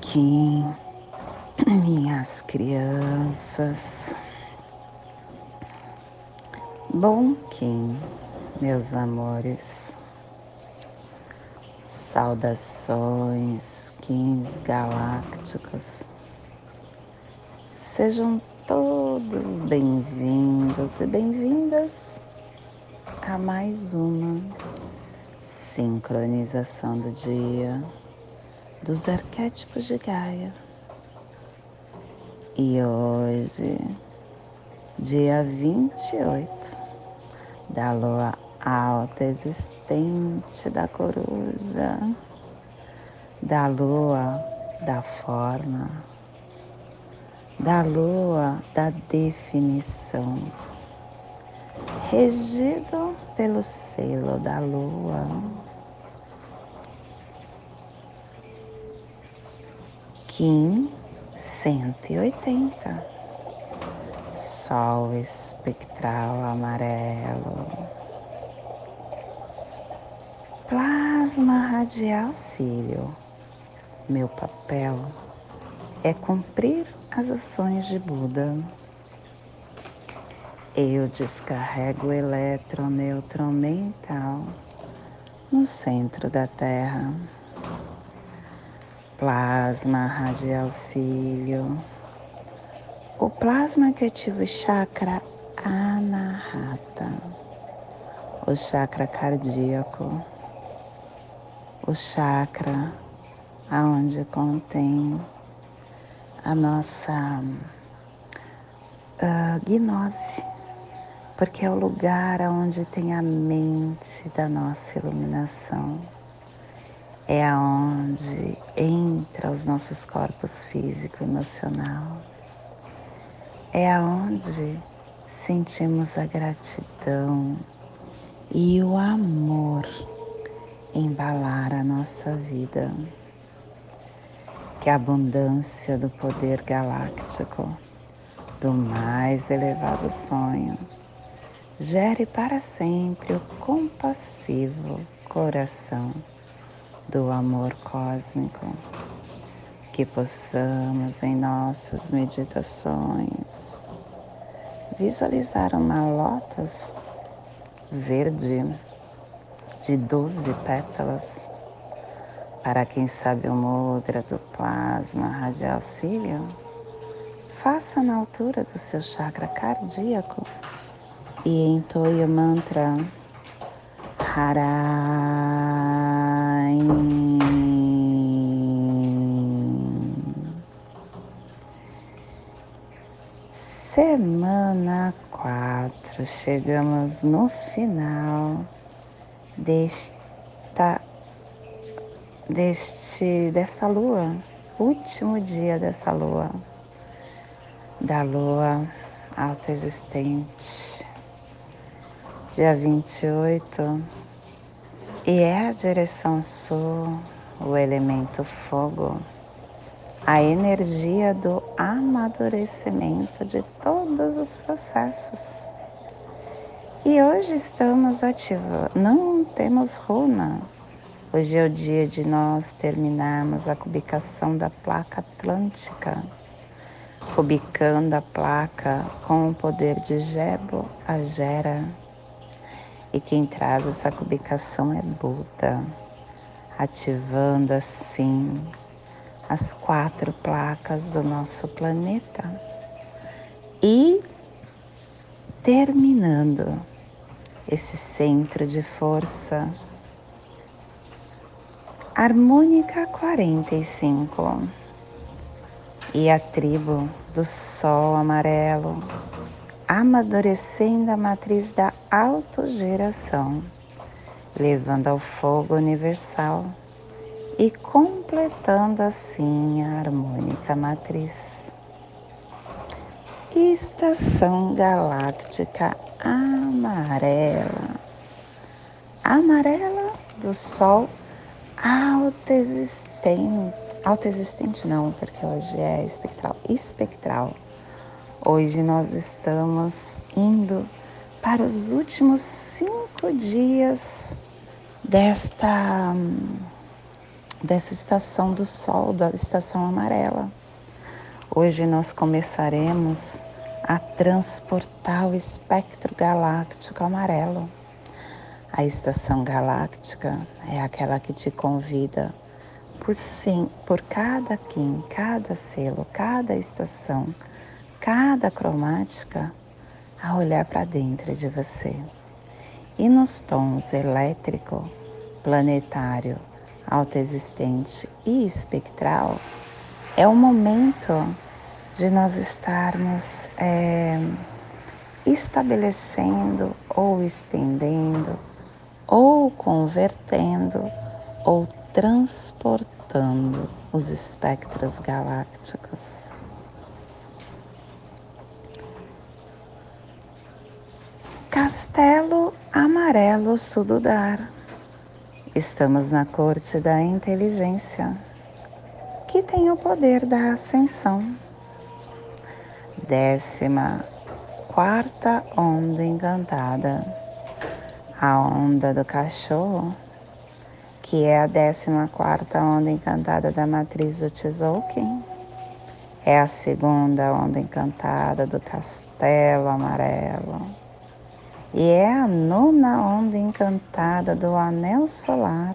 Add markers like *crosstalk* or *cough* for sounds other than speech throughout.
Kim, *clears throat* minhas crianças. Bom Kim, meus amores. Saudações, Kins galácticos. Sejam todos bem-vindos e bem-vindas a mais uma sincronização do dia dos arquétipos de Gaia. E hoje, dia 28 da lua alta existente da coruja, da lua da forma, da lua da definição, regido pelo selo da lua Kim 180. Sol espectral amarelo. Plasma radial cílio. Meu papel é cumprir as ações de Buda. Eu descarrego o eletroneutrão mental no centro da Terra plasma radial cílio. O plasma que ativa o chakra anahata, o chakra cardíaco, o chakra aonde contém a nossa uh, gnose, porque é o lugar onde tem a mente da nossa iluminação é aonde entra os nossos corpos físico e emocional. É aonde sentimos a gratidão e o amor embalar a nossa vida. Que a abundância do poder galáctico, do mais elevado sonho, gere para sempre o compassivo coração do amor cósmico, que possamos em nossas meditações visualizar uma lótus verde de 12 pétalas. Para quem sabe o mudra do plasma radial cílio, faça na altura do seu chakra cardíaco e entoie o mantra Harai. Semana 4, chegamos no final desta, deste, desta lua, último dia dessa lua, da lua alta existente, dia 28 e é a direção sul, o elemento fogo, a energia do amadurecimento de todos os processos. E hoje estamos ativos, não temos runa. Hoje é o dia de nós terminarmos a cubicação da placa atlântica, cubicando a placa com o poder de Jebo, a Gera e quem traz essa cubicação é Buda, ativando assim as quatro placas do nosso planeta. E terminando esse centro de força harmônica 45 e a tribo do sol amarelo amadurecendo a matriz da autogeração, levando ao fogo universal e completando assim a harmônica matriz. Estação galáctica amarela, amarela do Sol autoexistente, autoexistente não, porque hoje é espectral, espectral Hoje nós estamos indo para os últimos cinco dias desta dessa estação do Sol, da estação amarela. Hoje nós começaremos a transportar o espectro galáctico amarelo. A estação galáctica é aquela que te convida por sim, por cada kim, cada selo, cada estação, cada cromática a olhar para dentro de você. E nos tons elétrico, planetário, autoexistente e espectral, é o momento de nós estarmos é, estabelecendo ou estendendo ou convertendo ou transportando os espectros galácticos. Castelo Amarelo Sududar. Estamos na corte da inteligência, que tem o poder da ascensão. Décima quarta onda encantada, a onda do cachorro, que é a décima quarta onda encantada da matriz do Tzolk'in. É a segunda onda encantada do castelo amarelo e é a nona onda encantada do anel solar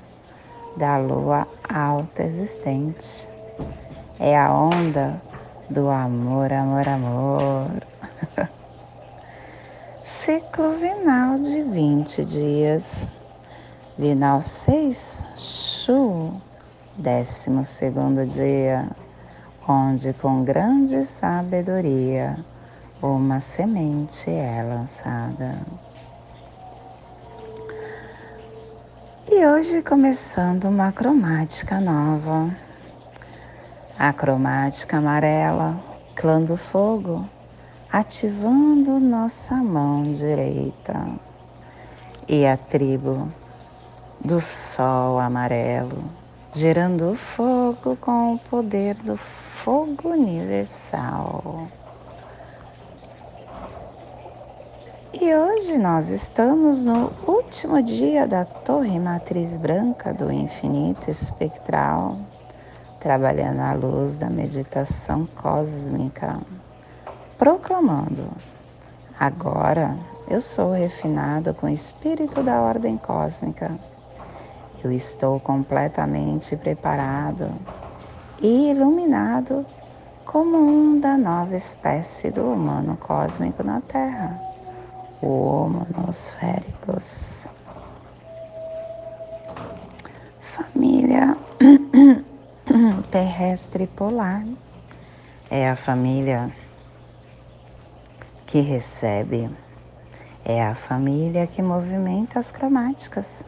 da lua alta existente. É a onda do amor, amor, amor. *laughs* Ciclo vinal de 20 dias. Vinal 6, Chu, décimo segundo dia, onde com grande sabedoria uma semente é lançada. E hoje começando uma cromática nova. A cromática amarela, clã do fogo, ativando nossa mão direita. E a tribo do sol amarelo, gerando fogo com o poder do fogo universal. E hoje nós estamos no último dia da Torre Matriz Branca do Infinito Espectral, trabalhando a luz da meditação cósmica, proclamando: agora eu sou refinado com o espírito da ordem cósmica. Eu estou completamente preparado e iluminado como um da nova espécie do humano cósmico na Terra homonosféricos. Família *clears throat* terrestre polar é a família que recebe, é a família que movimenta as cromáticas,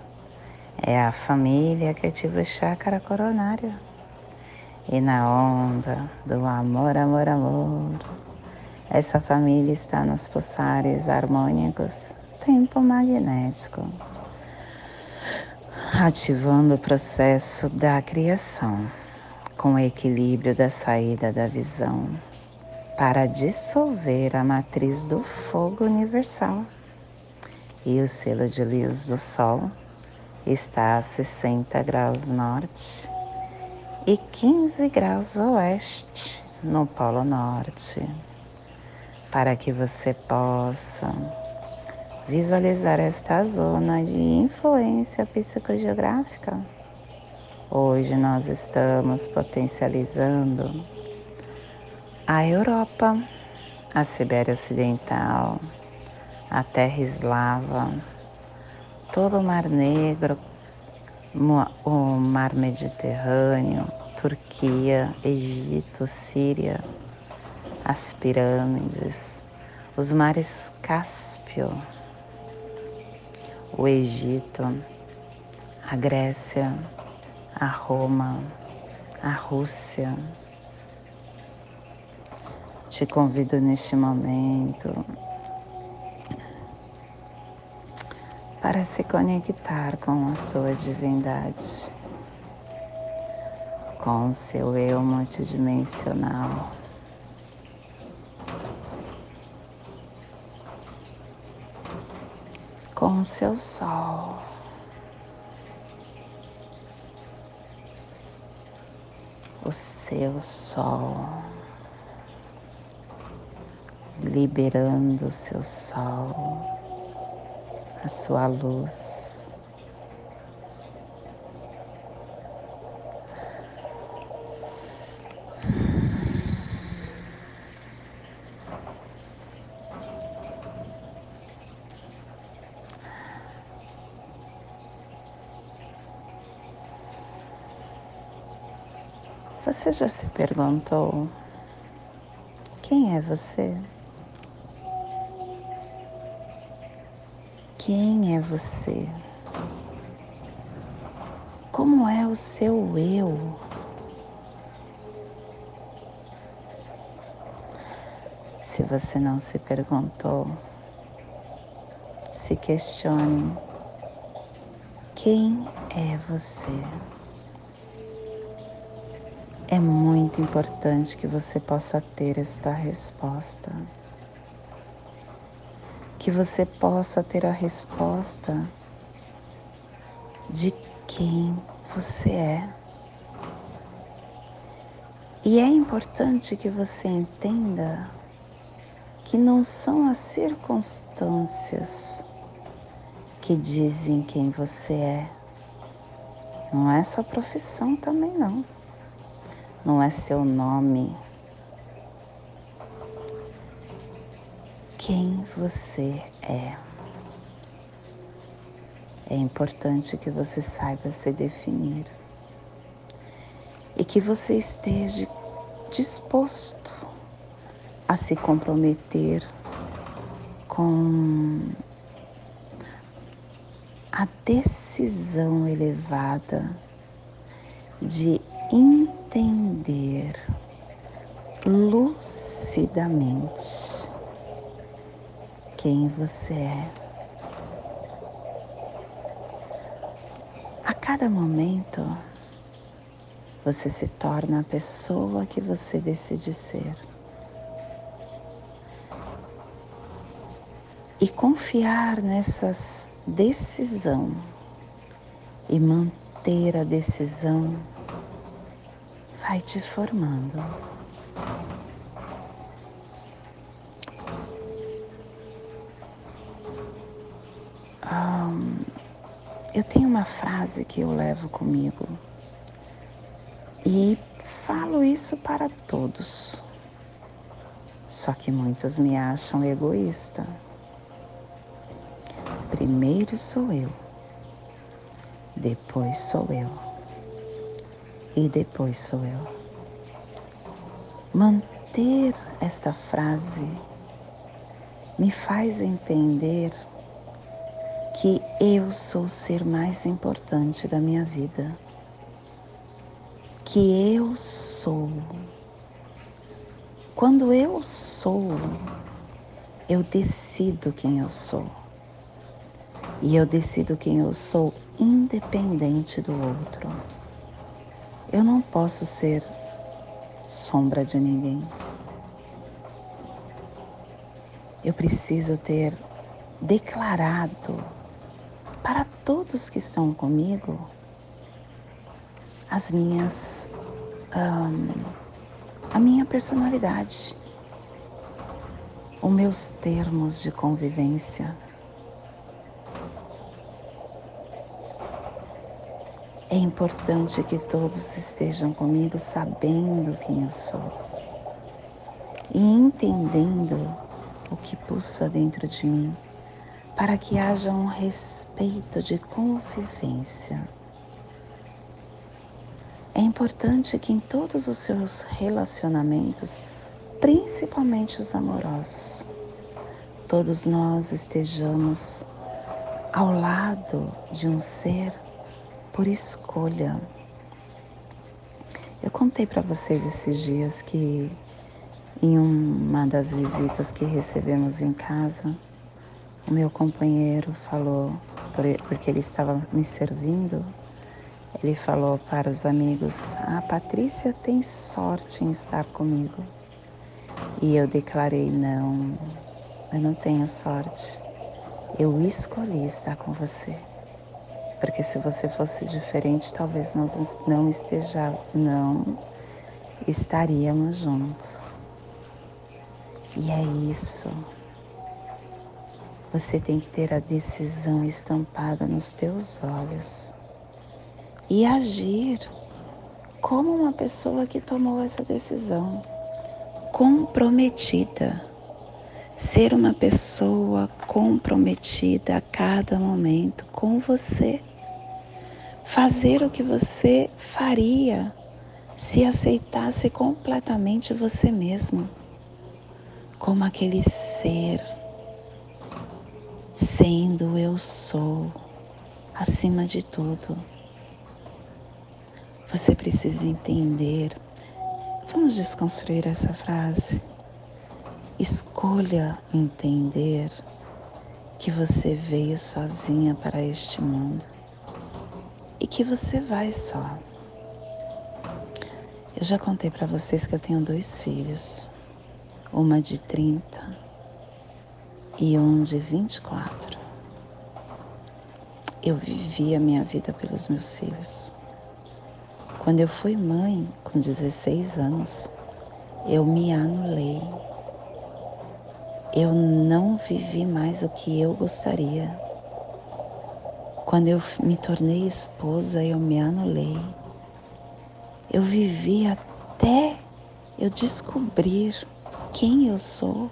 é a família que ativa o chácara coronário. E na onda do amor, amor, amor, essa família está nos pulsares harmônicos, tempo magnético, ativando o processo da criação com o equilíbrio da saída da visão para dissolver a matriz do fogo universal. E o selo de luz do Sol está a 60 graus norte e 15 graus oeste no Polo Norte para que você possa visualizar esta zona de influência psicogeográfica. Hoje nós estamos potencializando a Europa, a Sibéria Ocidental, a Terra Eslava, todo o Mar Negro, o Mar Mediterrâneo, Turquia, Egito, Síria as pirâmides, os mares Cáspio, o Egito, a Grécia, a Roma, a Rússia. Te convido neste momento para se conectar com a sua divindade, com o seu eu multidimensional. Com seu sol. o seu sol, liberando o seu sol, a sua luz. Você já se perguntou quem é você? Quem é você? Como é o seu eu? Se você não se perguntou, se questione: quem é você? É muito importante que você possa ter esta resposta. Que você possa ter a resposta de quem você é. E é importante que você entenda que não são as circunstâncias que dizem quem você é. Não é sua profissão também não não é seu nome. Quem você é. É importante que você saiba se definir e que você esteja disposto a se comprometer com a decisão elevada de entender lucidamente quem você é. A cada momento, você se torna a pessoa que você decide ser. E confiar nessas decisão e manter a decisão vai te formando. Eu tenho uma frase que eu levo comigo e falo isso para todos. Só que muitos me acham egoísta. Primeiro sou eu, depois sou eu e depois sou eu. Manter esta frase me faz entender que eu sou o ser mais importante da minha vida. Que eu sou. Quando eu sou, eu decido quem eu sou. E eu decido quem eu sou independente do outro. Eu não posso ser sombra de ninguém. Eu preciso ter declarado para todos que estão comigo as minhas um, a minha personalidade, os meus termos de convivência. É importante que todos estejam comigo sabendo quem eu sou e entendendo o que pulsa dentro de mim, para que haja um respeito de convivência. É importante que em todos os seus relacionamentos, principalmente os amorosos, todos nós estejamos ao lado de um ser por escolha. Eu contei para vocês esses dias que em uma das visitas que recebemos em casa, o meu companheiro falou, porque ele estava me servindo, ele falou para os amigos: A Patrícia tem sorte em estar comigo. E eu declarei: Não, eu não tenho sorte. Eu escolhi estar com você porque se você fosse diferente, talvez nós não esteja, não estaríamos juntos. E é isso. Você tem que ter a decisão estampada nos teus olhos e agir como uma pessoa que tomou essa decisão, comprometida. Ser uma pessoa comprometida a cada momento com você. Fazer o que você faria se aceitasse completamente você mesmo, como aquele ser, sendo eu sou, acima de tudo. Você precisa entender. Vamos desconstruir essa frase. Escolha entender que você veio sozinha para este mundo e que você vai só. Eu já contei para vocês que eu tenho dois filhos, uma de 30 e um de 24. Eu vivi a minha vida pelos meus filhos. Quando eu fui mãe, com 16 anos, eu me anulei eu não vivi mais o que eu gostaria. Quando eu me tornei esposa, eu me anulei. Eu vivi até eu descobrir quem eu sou,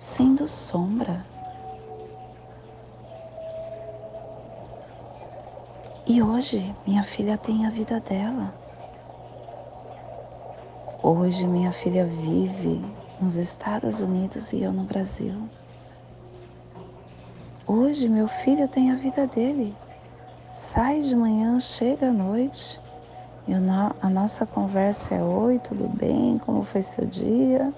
sendo sombra. E hoje minha filha tem a vida dela. Hoje minha filha vive nos Estados Unidos e eu no Brasil. Hoje meu filho tem a vida dele. Sai de manhã, chega à noite. E a nossa conversa é: Oi, tudo bem? Como foi seu dia?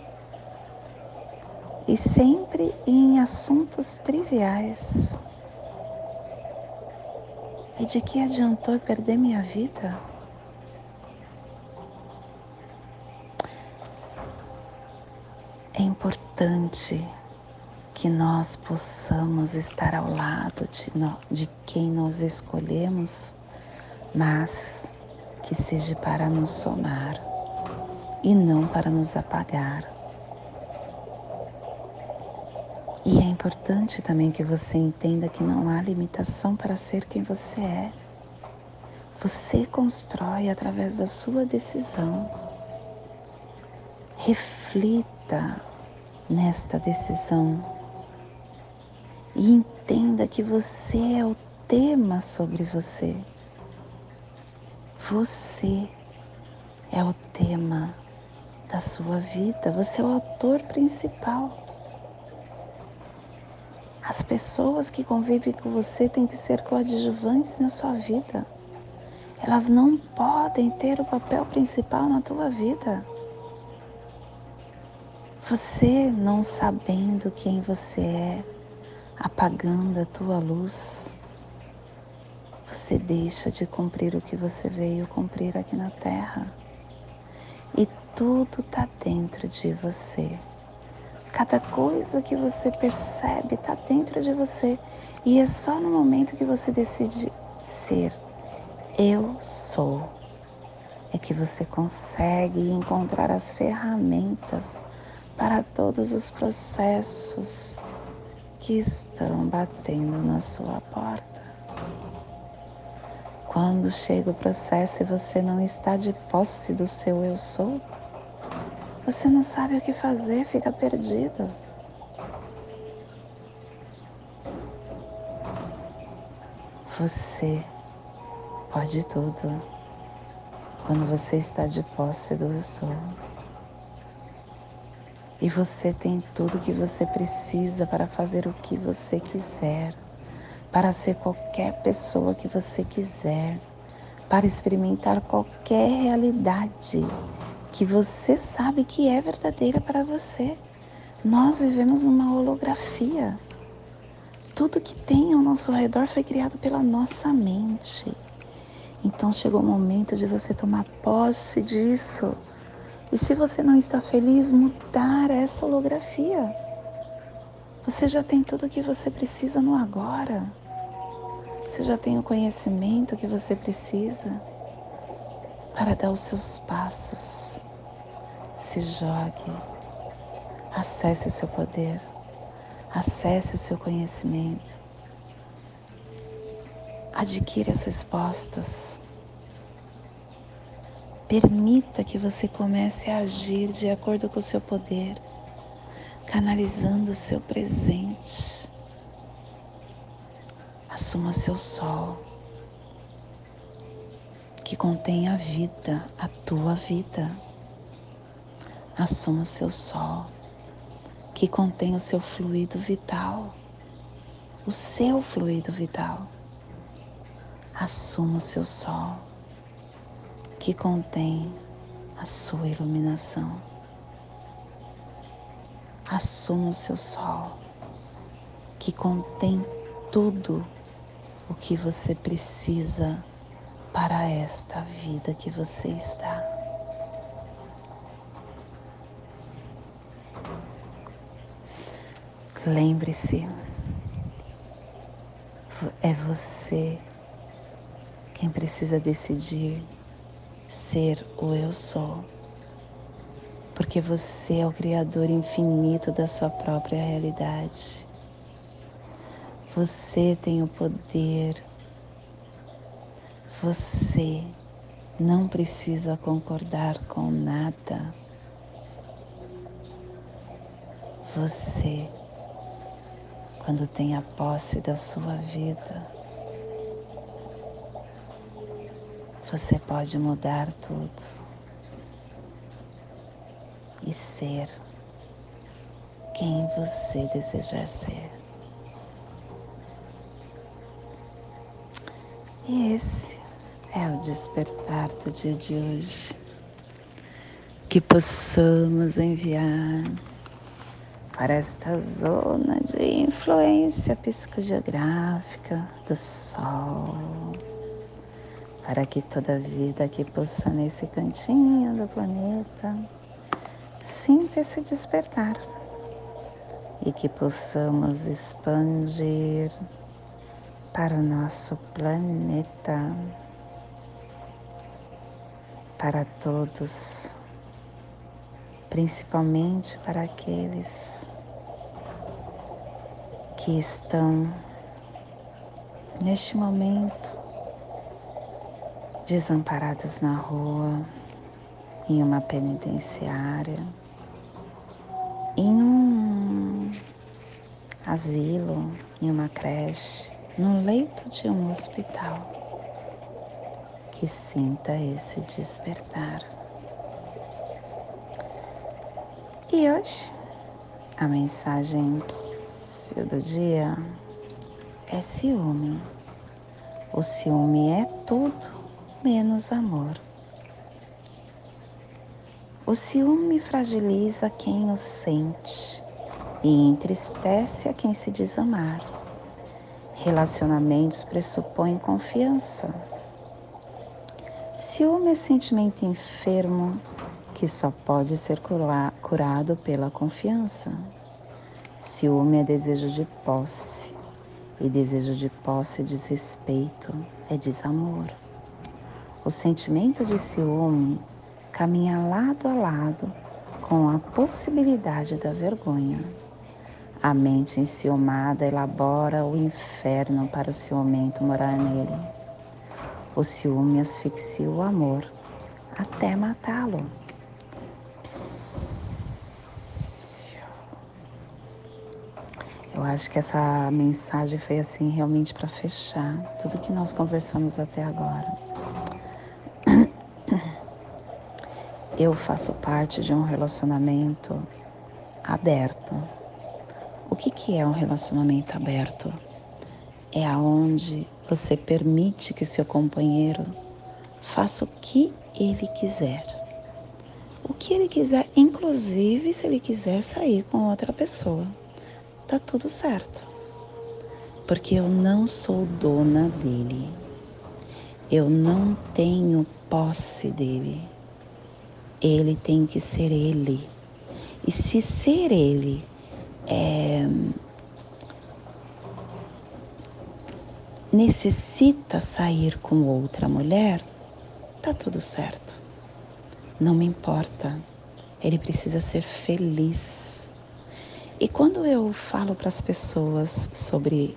E sempre em assuntos triviais. E de que adiantou perder minha vida? É importante que nós possamos estar ao lado de, de quem nós escolhemos, mas que seja para nos somar e não para nos apagar. E é importante também que você entenda que não há limitação para ser quem você é. Você constrói através da sua decisão. Reflita nesta decisão e entenda que você é o tema sobre você. Você é o tema da sua vida, você é o autor principal. As pessoas que convivem com você têm que ser coadjuvantes na sua vida. Elas não podem ter o papel principal na tua vida. Você não sabendo quem você é, apagando a tua luz, você deixa de cumprir o que você veio cumprir aqui na Terra. E tudo está dentro de você. Cada coisa que você percebe está dentro de você. E é só no momento que você decide ser eu sou é que você consegue encontrar as ferramentas para todos os processos que estão batendo na sua porta. Quando chega o processo e você não está de posse do seu eu sou, você não sabe o que fazer, fica perdido. Você pode tudo quando você está de posse do eu sou. E você tem tudo que você precisa para fazer o que você quiser, para ser qualquer pessoa que você quiser, para experimentar qualquer realidade que você sabe que é verdadeira para você. Nós vivemos uma holografia. Tudo que tem ao nosso redor foi criado pela nossa mente. Então chegou o momento de você tomar posse disso e se você não está feliz, mudar essa holografia. Você já tem tudo o que você precisa no agora. Você já tem o conhecimento que você precisa. para dar os seus passos. Se jogue, acesse o seu poder, acesse o seu conhecimento, adquira as respostas. Permita que você comece a agir de acordo com o seu poder, canalizando o seu presente. Assuma seu sol que contém a vida, a tua vida. Assuma o seu sol, que contém o seu fluido vital, o seu fluido vital. Assuma o seu sol, que contém a sua iluminação. Assuma o seu sol, que contém tudo o que você precisa para esta vida que você está. Lembre-se, é você quem precisa decidir ser o eu sou, porque você é o Criador infinito da sua própria realidade. Você tem o poder você não precisa concordar com nada. Você, quando tem a posse da sua vida, você pode mudar tudo e ser quem você desejar ser. E esse é o despertar do dia de hoje. Que possamos enviar para esta zona de influência psicogeográfica do Sol, para que toda vida que possa nesse cantinho do planeta sinta esse despertar e que possamos expandir para o nosso planeta. Para todos, principalmente para aqueles que estão neste momento desamparados na rua, em uma penitenciária, em um asilo, em uma creche, no leito de um hospital que sinta esse despertar. E hoje, a mensagem do dia é ciúme. O ciúme é tudo menos amor. O ciúme fragiliza quem o sente e entristece a quem se diz amar. Relacionamentos pressupõem confiança Ciúme é sentimento enfermo que só pode ser curado pela confiança. Ciúme é desejo de posse, e desejo de posse é desrespeito, é desamor. O sentimento de ciúme caminha lado a lado com a possibilidade da vergonha. A mente enciumada elabora o inferno para o ciumento morar nele. O ciúme asfixia o amor até matá-lo. Eu acho que essa mensagem foi assim realmente para fechar tudo que nós conversamos até agora. Eu faço parte de um relacionamento aberto. O que, que é um relacionamento aberto? É aonde você permite que o seu companheiro faça o que ele quiser. O que ele quiser, inclusive se ele quiser sair com outra pessoa. Tá tudo certo. Porque eu não sou dona dele. Eu não tenho posse dele. Ele tem que ser ele. E se ser ele é necessita sair com outra mulher, tá tudo certo. Não me importa. Ele precisa ser feliz. E quando eu falo para as pessoas sobre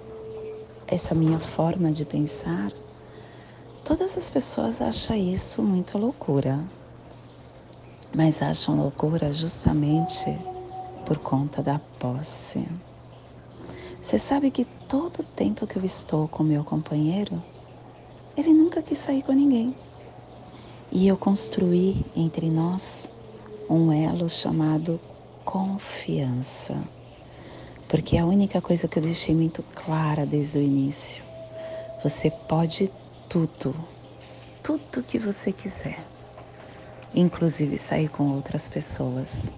essa minha forma de pensar, todas as pessoas acham isso muito loucura. Mas acham loucura justamente por conta da posse. Você sabe que todo o tempo que eu estou com meu companheiro, ele nunca quis sair com ninguém. E eu construí entre nós um elo chamado confiança. Porque é a única coisa que eu deixei muito clara desde o início. Você pode tudo, tudo que você quiser, inclusive sair com outras pessoas.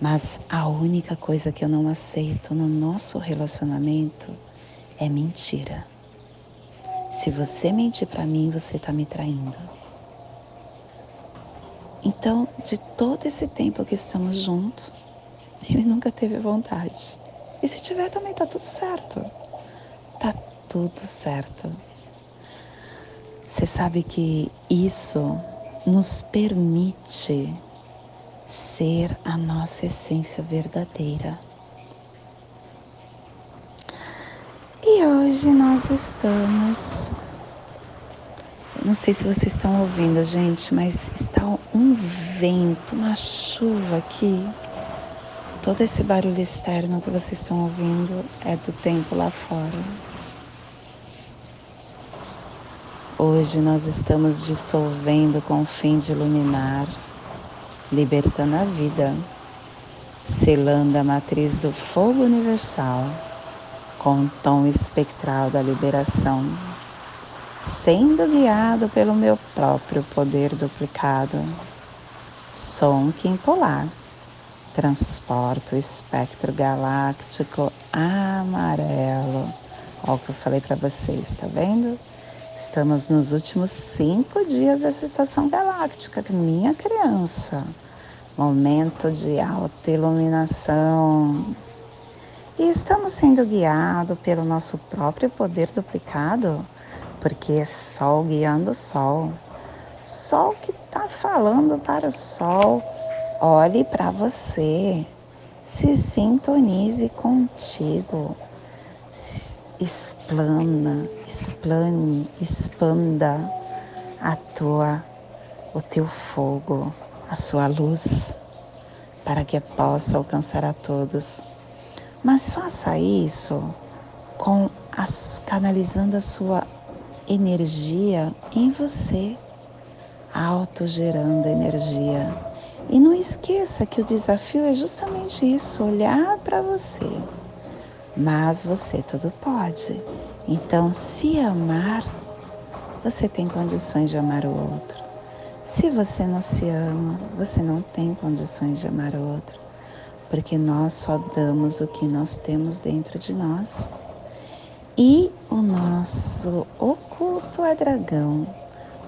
Mas a única coisa que eu não aceito no nosso relacionamento é mentira. Se você mentir para mim, você está me traindo. Então, de todo esse tempo que estamos juntos, *laughs* ele nunca teve vontade. E se tiver também tá tudo certo. Tá tudo certo. Você sabe que isso nos permite ser a nossa essência verdadeira. E hoje nós estamos. Não sei se vocês estão ouvindo, gente, mas está um vento, uma chuva aqui. Todo esse barulho externo que vocês estão ouvindo é do tempo lá fora. Hoje nós estamos dissolvendo com o fim de iluminar libertando a vida, selando a matriz do fogo universal com o tom espectral da liberação, sendo guiado pelo meu próprio poder duplicado. Sou um Kim Polar, transporto o espectro galáctico amarelo. Olha o que eu falei para vocês, tá vendo? Estamos nos últimos cinco dias dessa estação galáctica, minha criança. Momento de alta iluminação. E estamos sendo guiados pelo nosso próprio poder duplicado, porque é Sol guiando o Sol. Sol que está falando para o Sol. Olhe para você. Se sintonize contigo. Explana, explane, expanda a tua, o teu fogo, a sua luz, para que possa alcançar a todos. Mas faça isso com as, canalizando a sua energia em você, autogerando energia. E não esqueça que o desafio é justamente isso, olhar para você mas você tudo pode. Então, se amar, você tem condições de amar o outro. Se você não se ama, você não tem condições de amar o outro, porque nós só damos o que nós temos dentro de nós. E o nosso oculto é dragão,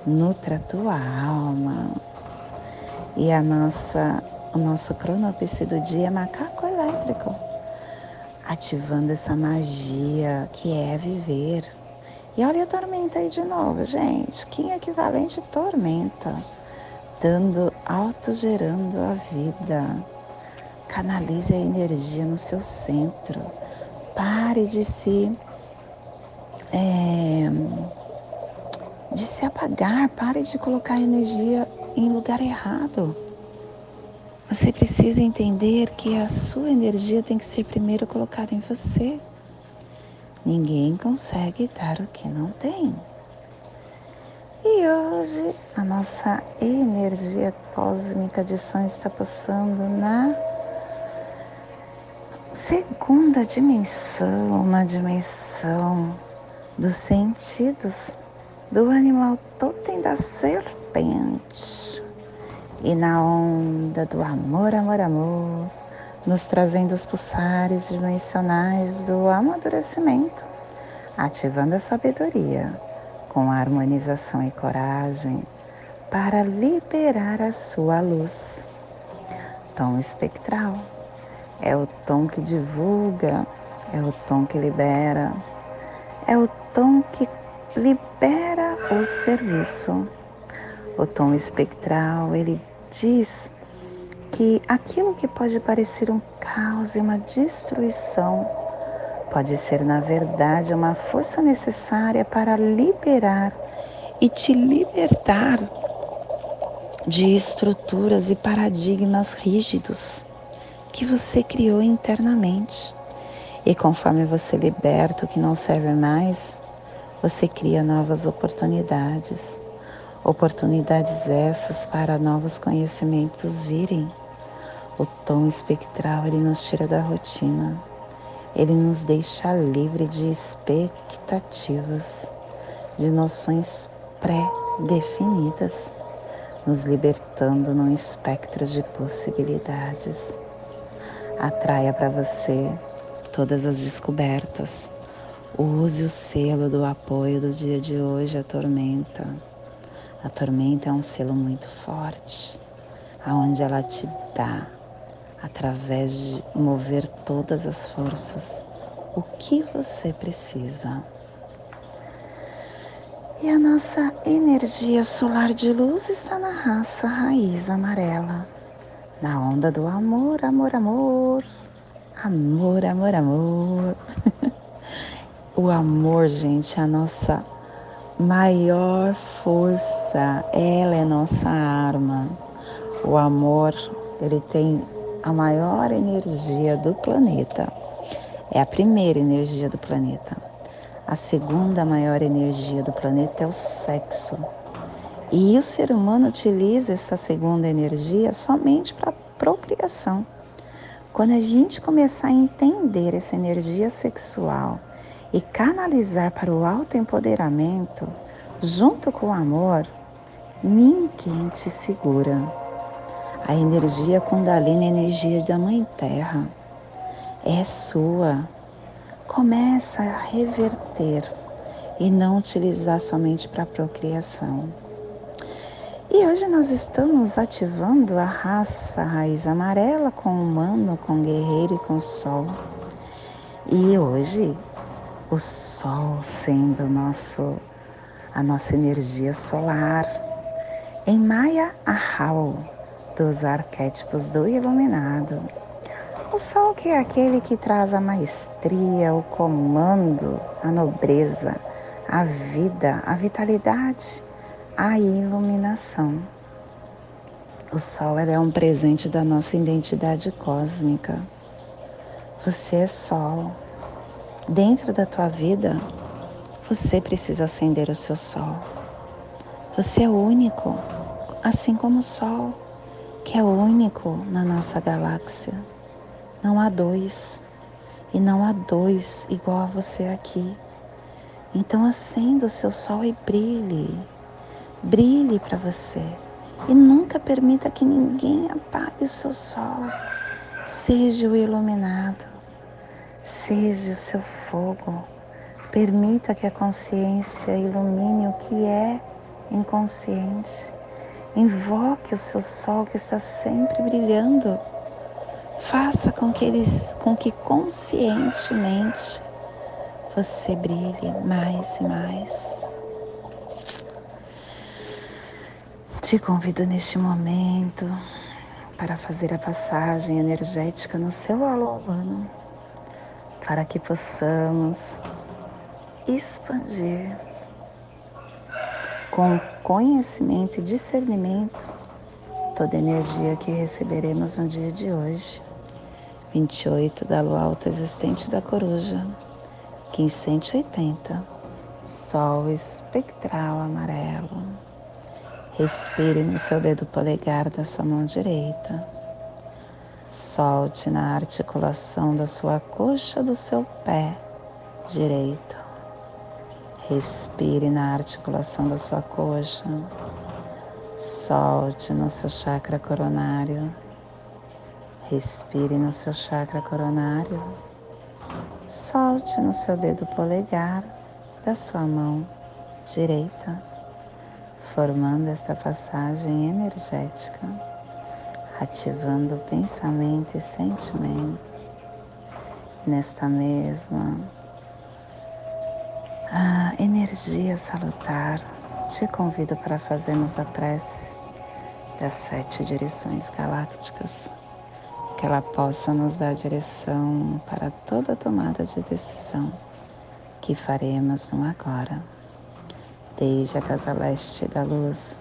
nutra tua alma. E a nossa, o nosso cronopse do dia é macaco elétrico ativando essa magia que é viver. E olha a tormenta aí de novo, gente. Que equivalente tormenta, dando, autogerando a vida. Canalize a energia no seu centro. Pare de se é, de se apagar, pare de colocar energia em lugar errado. Você precisa entender que a sua energia tem que ser primeiro colocada em você. Ninguém consegue dar o que não tem. E hoje a nossa energia cósmica de som está passando na segunda dimensão, na dimensão dos sentidos do animal totem da serpente e na onda do amor, amor, amor, nos trazendo os pulsares dimensionais do amadurecimento, ativando a sabedoria com harmonização e coragem para liberar a sua luz. Tom espectral é o tom que divulga, é o tom que libera, é o tom que libera o serviço O tom espectral, ele diz que aquilo que pode parecer um caos e uma destruição pode ser, na verdade, uma força necessária para liberar e te libertar de estruturas e paradigmas rígidos que você criou internamente. E conforme você liberta o que não serve mais, você cria novas oportunidades. Oportunidades essas para novos conhecimentos virem. O tom espectral ele nos tira da rotina. Ele nos deixa livre de expectativas, de noções pré-definidas, nos libertando num espectro de possibilidades. Atraia para você todas as descobertas. Use o selo do apoio do dia de hoje, a tormenta. A tormenta é um selo muito forte, aonde ela te dá, através de mover todas as forças, o que você precisa. E a nossa energia solar de luz está na raça raiz amarela, na onda do amor, amor, amor. Amor, amor, amor. *laughs* o amor, gente, é a nossa maior força. Ela é nossa arma. O amor, ele tem a maior energia do planeta. É a primeira energia do planeta. A segunda maior energia do planeta é o sexo. E o ser humano utiliza essa segunda energia somente para procriação. Quando a gente começar a entender essa energia sexual e canalizar para o autoempoderamento, junto com o amor, ninguém te segura. A energia Kundalini, a energia da Mãe Terra, é sua. Começa a reverter e não utilizar somente para procriação. E hoje nós estamos ativando a raça raiz amarela com humano, com guerreiro e com sol. E hoje o sol sendo nosso a nossa energia solar. Em Maya Ahau, dos arquétipos do iluminado. O sol que é aquele que traz a maestria, o comando, a nobreza, a vida, a vitalidade a iluminação. O sol é um presente da nossa identidade cósmica. Você é sol. Dentro da tua vida, você precisa acender o seu sol. Você é único, assim como o sol, que é único na nossa galáxia. Não há dois, e não há dois igual a você aqui. Então acenda o seu sol e brilhe brilhe para você e nunca permita que ninguém apague o seu sol. Seja o iluminado, seja o seu fogo. Permita que a consciência ilumine o que é inconsciente. Invoque o seu sol que está sempre brilhando. Faça com que, eles, com que conscientemente você brilhe mais e mais. Te convido neste momento para fazer a passagem energética no seu alô para que possamos expandir com conhecimento e discernimento toda a energia que receberemos no dia de hoje. 28 da lua alta existente da coruja, 1580, sol espectral amarelo. Respire no seu dedo polegar da sua mão direita. Solte na articulação da sua coxa do seu pé direito. Respire na articulação da sua coxa. Solte no seu chakra coronário. Respire no seu chakra coronário. Solte no seu dedo polegar da sua mão direita formando essa passagem energética, ativando pensamento e sentimento. Nesta mesma energia salutar, te convido para fazermos a prece das sete direções galácticas, que ela possa nos dar direção para toda tomada de decisão que faremos no agora. Desde a casa leste da luz,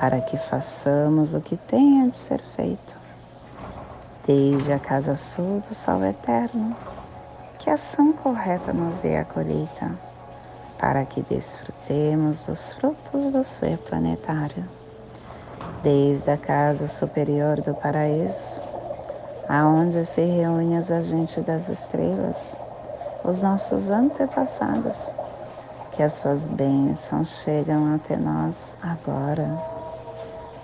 para que façamos o que tenha de ser feito. Desde a casa sul do sol eterno, que a ação correta nos dê a colheita, para que desfrutemos dos frutos do ser planetário. Desde a casa superior do paraíso, aonde se reúnem os agentes das estrelas, os nossos antepassados, que as suas bênçãos chegam até nós agora,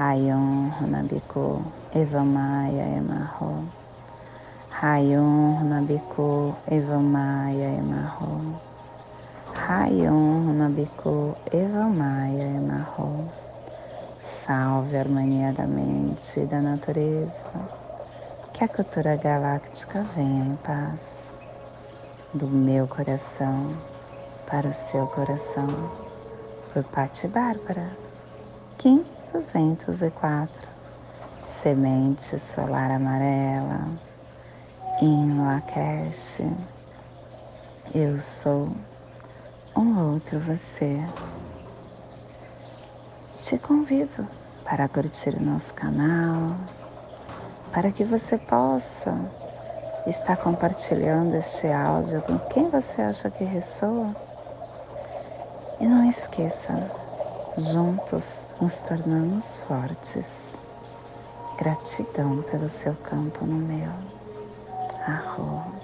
Rayon Runabiku Evamaya Emarro. Rayon Runabiku Evamaya Emarro. Rayon Runabiku Evamaya Emarro. Salve a harmonia da mente e da natureza. Que a cultura galáctica venha em paz do meu coração para o seu coração, por Pati Bárbara, Kim 204, Semente Solar Amarela, em Lakesh, eu sou um outro você. Te convido para curtir o nosso canal, para que você possa está compartilhando este áudio com quem você acha que ressoa. E não esqueça, juntos nos tornamos fortes. Gratidão pelo seu campo no meu. Arroz.